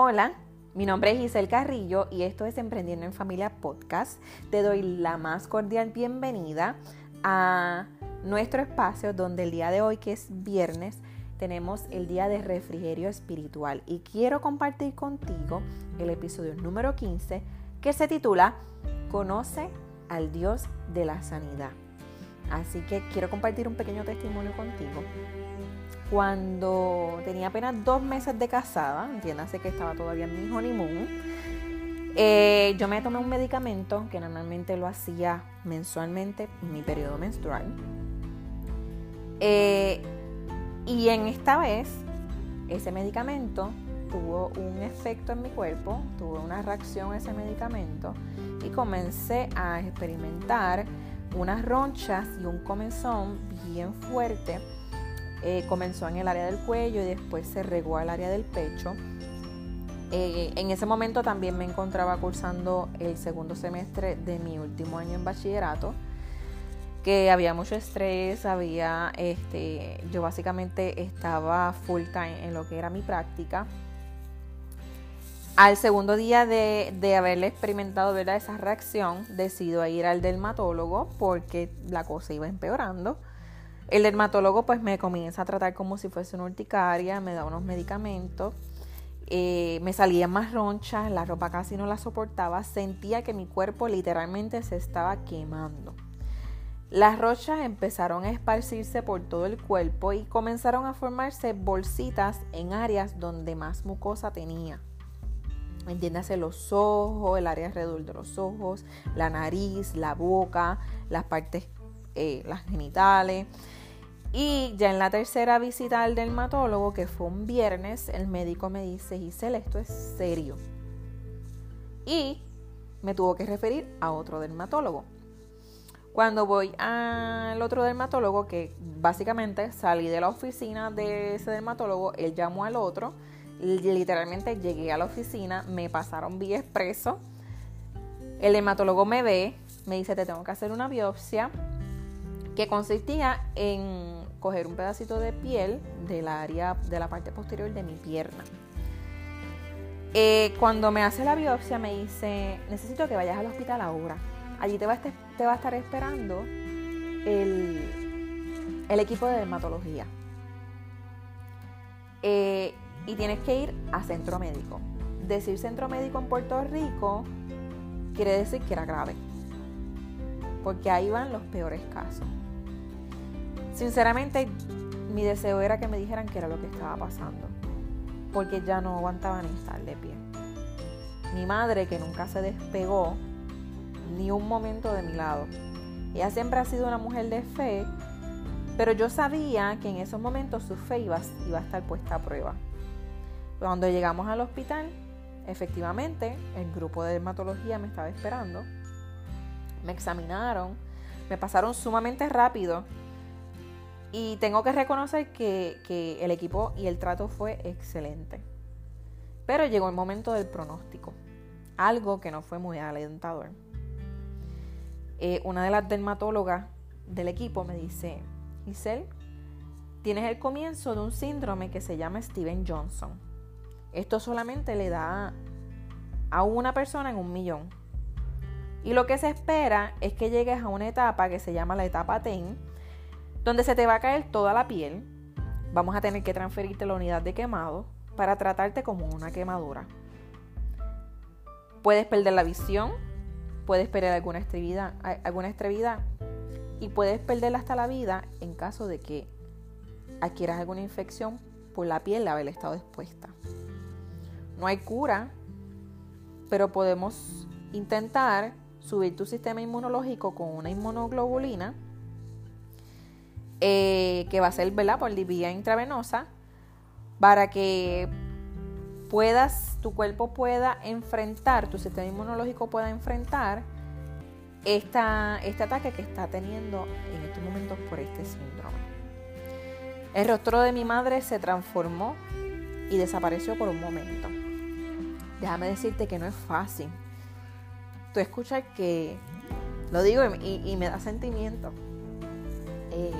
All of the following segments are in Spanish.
Hola, mi nombre es Giselle Carrillo y esto es Emprendiendo en Familia Podcast. Te doy la más cordial bienvenida a nuestro espacio donde el día de hoy, que es viernes, tenemos el día de refrigerio espiritual y quiero compartir contigo el episodio número 15 que se titula Conoce al Dios de la Sanidad. Así que quiero compartir un pequeño testimonio contigo cuando tenía apenas dos meses de casada, entiéndase que estaba todavía en mi honeymoon, eh, yo me tomé un medicamento que normalmente lo hacía mensualmente en mi periodo menstrual. Eh, y en esta vez, ese medicamento tuvo un efecto en mi cuerpo, tuvo una reacción a ese medicamento y comencé a experimentar unas ronchas y un comezón bien fuerte eh, comenzó en el área del cuello y después se regó al área del pecho. Eh, en ese momento también me encontraba cursando el segundo semestre de mi último año en bachillerato, que había mucho estrés, había, este, yo básicamente estaba full time en lo que era mi práctica. Al segundo día de, de haberle experimentado ¿verdad? esa reacción, decido ir al dermatólogo porque la cosa iba empeorando. El dermatólogo pues me comienza a tratar como si fuese una urticaria, me da unos medicamentos, eh, me salían más ronchas, la ropa casi no la soportaba, sentía que mi cuerpo literalmente se estaba quemando. Las rochas empezaron a esparcirse por todo el cuerpo y comenzaron a formarse bolsitas en áreas donde más mucosa tenía. Entiéndase los ojos, el área alrededor de los ojos, la nariz, la boca, las partes, eh, las genitales. Y ya en la tercera visita al dermatólogo, que fue un viernes, el médico me dice, Giselle, esto es serio. Y me tuvo que referir a otro dermatólogo. Cuando voy al otro dermatólogo, que básicamente salí de la oficina de ese dermatólogo, él llamó al otro, literalmente llegué a la oficina, me pasaron vía expreso, el dermatólogo me ve, me dice, te tengo que hacer una biopsia, que consistía en coger un pedacito de piel del área de la parte posterior de mi pierna. Eh, cuando me hace la biopsia me dice, necesito que vayas al hospital ahora. Allí te va a, estar esperando el, el, equipo de dermatología. Eh, y tienes que ir a centro médico. Decir centro médico en Puerto Rico quiere decir que era grave. Porque ahí van los peores casos. Sinceramente, mi deseo era que me dijeran qué era lo que estaba pasando, porque ya no aguantaba ni estar de pie. Mi madre, que nunca se despegó ni un momento de mi lado, ella siempre ha sido una mujer de fe, pero yo sabía que en esos momentos su fe iba, iba a estar puesta a prueba. Cuando llegamos al hospital, efectivamente, el grupo de dermatología me estaba esperando, me examinaron, me pasaron sumamente rápido y tengo que reconocer que, el equipo y el trato fue excelente. Pero llegó el momento del pronóstico, algo que no fue muy alentador. Eh, una de las dermatólogas del equipo me dice, Giselle, tienes el comienzo de un síndrome que se llama Steven Johnson. Esto solamente le da a una persona en un millón. Y lo que se espera es que llegues a una etapa que se llama la etapa TEN, donde se te va a caer toda la piel. Vamos a tener que transferirte la unidad de quemado para tratarte como una quemadura. Puedes perder la visión, puedes perder alguna extremidad, alguna extremidad y puedes perder hasta la vida en caso de que adquieras alguna infección por la piel de haber estado expuesta. No hay cura, pero podemos intentar subir tu sistema inmunológico con una inmunoglobulina eh, que va a ser ¿verdad? por vía intravenosa, para que puedas, tu cuerpo pueda enfrentar, tu sistema inmunológico pueda enfrentar esta, este ataque que está teniendo en estos momentos por este síndrome. El rostro de mi madre se transformó y desapareció por un momento. Déjame decirte que no es fácil. Tú escuchas que, lo digo y, me da sentimiento. Eh,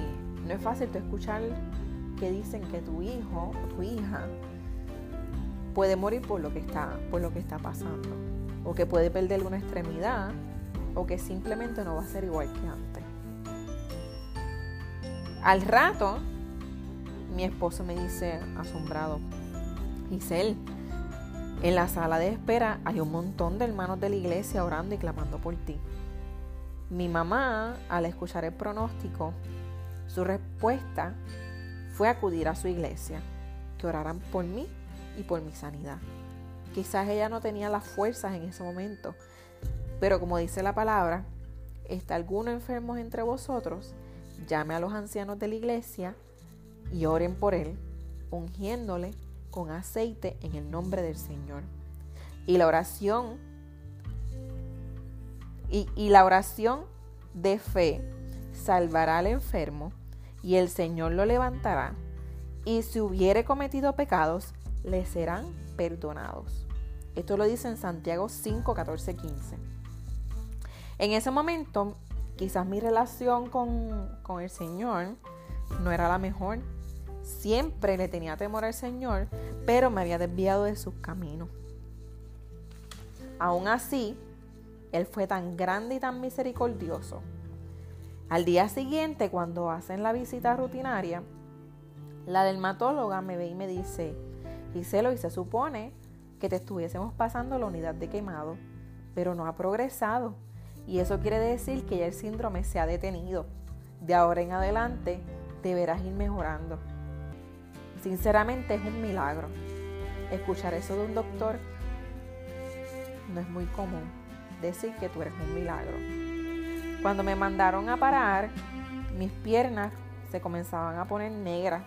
no es fácil tú escuchar que dicen que tu hijo o tu hija puede morir por lo que está, por lo que está pasando. O que puede perder una extremidad. O que simplemente no va a ser igual que antes. Al rato, mi esposo me dice, asombrado, Giselle, en la sala de espera hay un montón de hermanos de la iglesia orando y clamando por ti. Mi mamá, al escuchar el pronóstico, su respuesta fue acudir a su iglesia, que oraran por mí y por mi sanidad. Quizás ella no tenía las fuerzas en ese momento, pero como dice la palabra, ¿está alguno enfermo entre vosotros? Llame a los ancianos de la iglesia y oren por él, ungiéndole con aceite en el nombre del Señor. Y la oración y, y la oración de fe salvará al enfermo y el Señor lo levantará. Y si hubiere cometido pecados, le serán perdonados. Esto lo dice en Santiago 5, 14, 15. En ese momento, quizás mi relación con, con el Señor no era la mejor. Siempre le tenía temor al Señor, pero me había desviado de sus caminos. Aún así, Él fue tan grande y tan misericordioso. Al día siguiente, cuando hacen la visita rutinaria, la dermatóloga me ve y me dice, Giselo, y se supone que te estuviésemos pasando la unidad de quemado, pero no ha progresado. Y eso quiere decir que ya el síndrome se ha detenido. De ahora en adelante deberás ir mejorando. Sinceramente es un milagro. Escuchar eso de un doctor no es muy común. Decir que tú eres un milagro. Cuando me mandaron a parar, mis piernas se comenzaban a poner negras.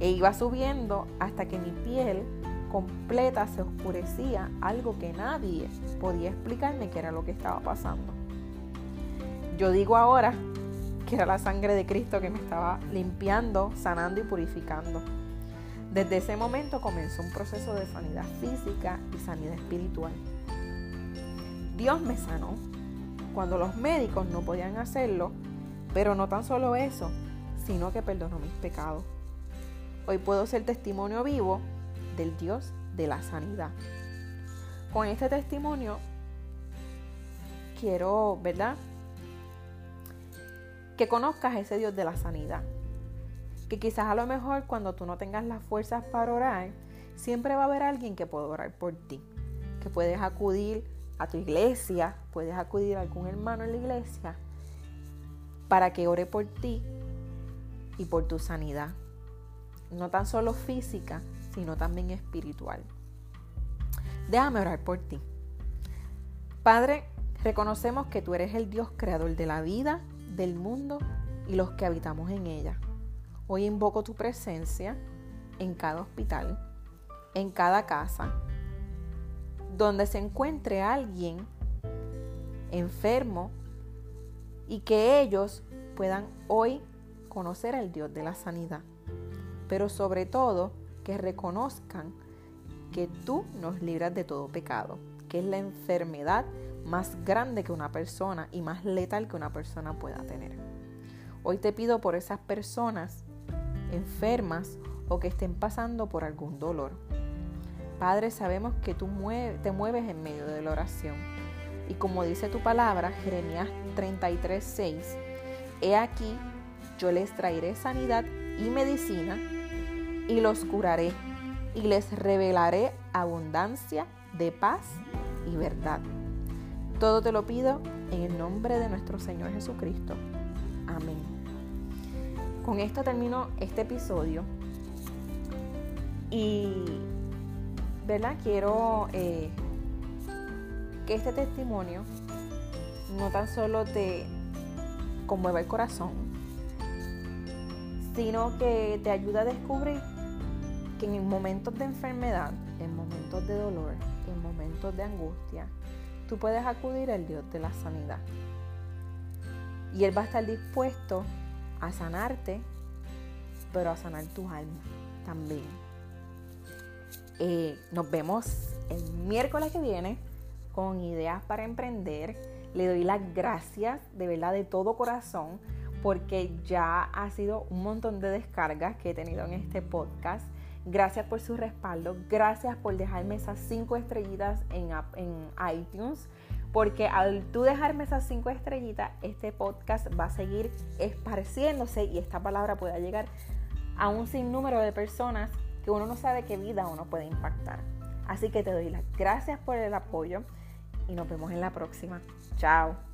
E iba subiendo hasta que mi piel completa se oscurecía, algo que nadie podía explicarme qué era lo que estaba pasando. Yo digo ahora que era la sangre de Cristo que me estaba limpiando, sanando y purificando. Desde ese momento comenzó un proceso de sanidad física y sanidad espiritual. Dios me sanó cuando los médicos no podían hacerlo, pero no tan solo eso, sino que perdonó mis pecados. Hoy puedo ser testimonio vivo del Dios de la sanidad. Con este testimonio quiero, ¿verdad? que conozcas ese Dios de la sanidad. Que quizás a lo mejor cuando tú no tengas las fuerzas para orar, siempre va a haber alguien que pueda orar por ti. Que puedes acudir a tu iglesia, puedes acudir a algún hermano en la iglesia para que ore por ti y por tu sanidad. No tan solo física, sino también espiritual. Déjame orar por ti. Padre, reconocemos que tú eres el Dios creador de la vida, del mundo y los que habitamos en ella. Hoy invoco tu presencia en cada hospital, en cada casa, donde se encuentre alguien enfermo y que ellos puedan hoy conocer al Dios de la sanidad. Pero sobre todo que reconozcan que tú nos libras de todo pecado, que es la enfermedad más grande que una persona y más letal que una persona pueda tener. Hoy te pido por esas personas enfermas o que estén pasando por algún dolor. Padre, sabemos que tú te mueves en medio de la oración. Y como dice tu palabra, Jeremías 33, 6, He aquí, yo les traeré sanidad y medicina y los curaré y les revelaré abundancia de paz y verdad. Todo te lo pido en el nombre de nuestro Señor Jesucristo. Amén. Con esto termino este episodio. Y, ¿verdad? Quiero eh, que este testimonio no tan solo te conmueva el corazón, sino que te ayude a descubrir que en momentos de enfermedad, en momentos de dolor, en momentos de angustia, tú puedes acudir al Dios de la sanidad. Y Él va a estar dispuesto a sanarte, pero a sanar tu alma también. Eh, nos vemos el miércoles que viene con ideas para emprender. Le doy las gracias de verdad de todo corazón porque ya ha sido un montón de descargas que he tenido en este podcast. Gracias por su respaldo. Gracias por dejarme esas cinco estrellitas en, en iTunes. Porque al tú dejarme esas cinco estrellitas, este podcast va a seguir esparciéndose y esta palabra pueda llegar a un sinnúmero de personas que uno no sabe qué vida uno puede impactar. Así que te doy las gracias por el apoyo y nos vemos en la próxima. Chao.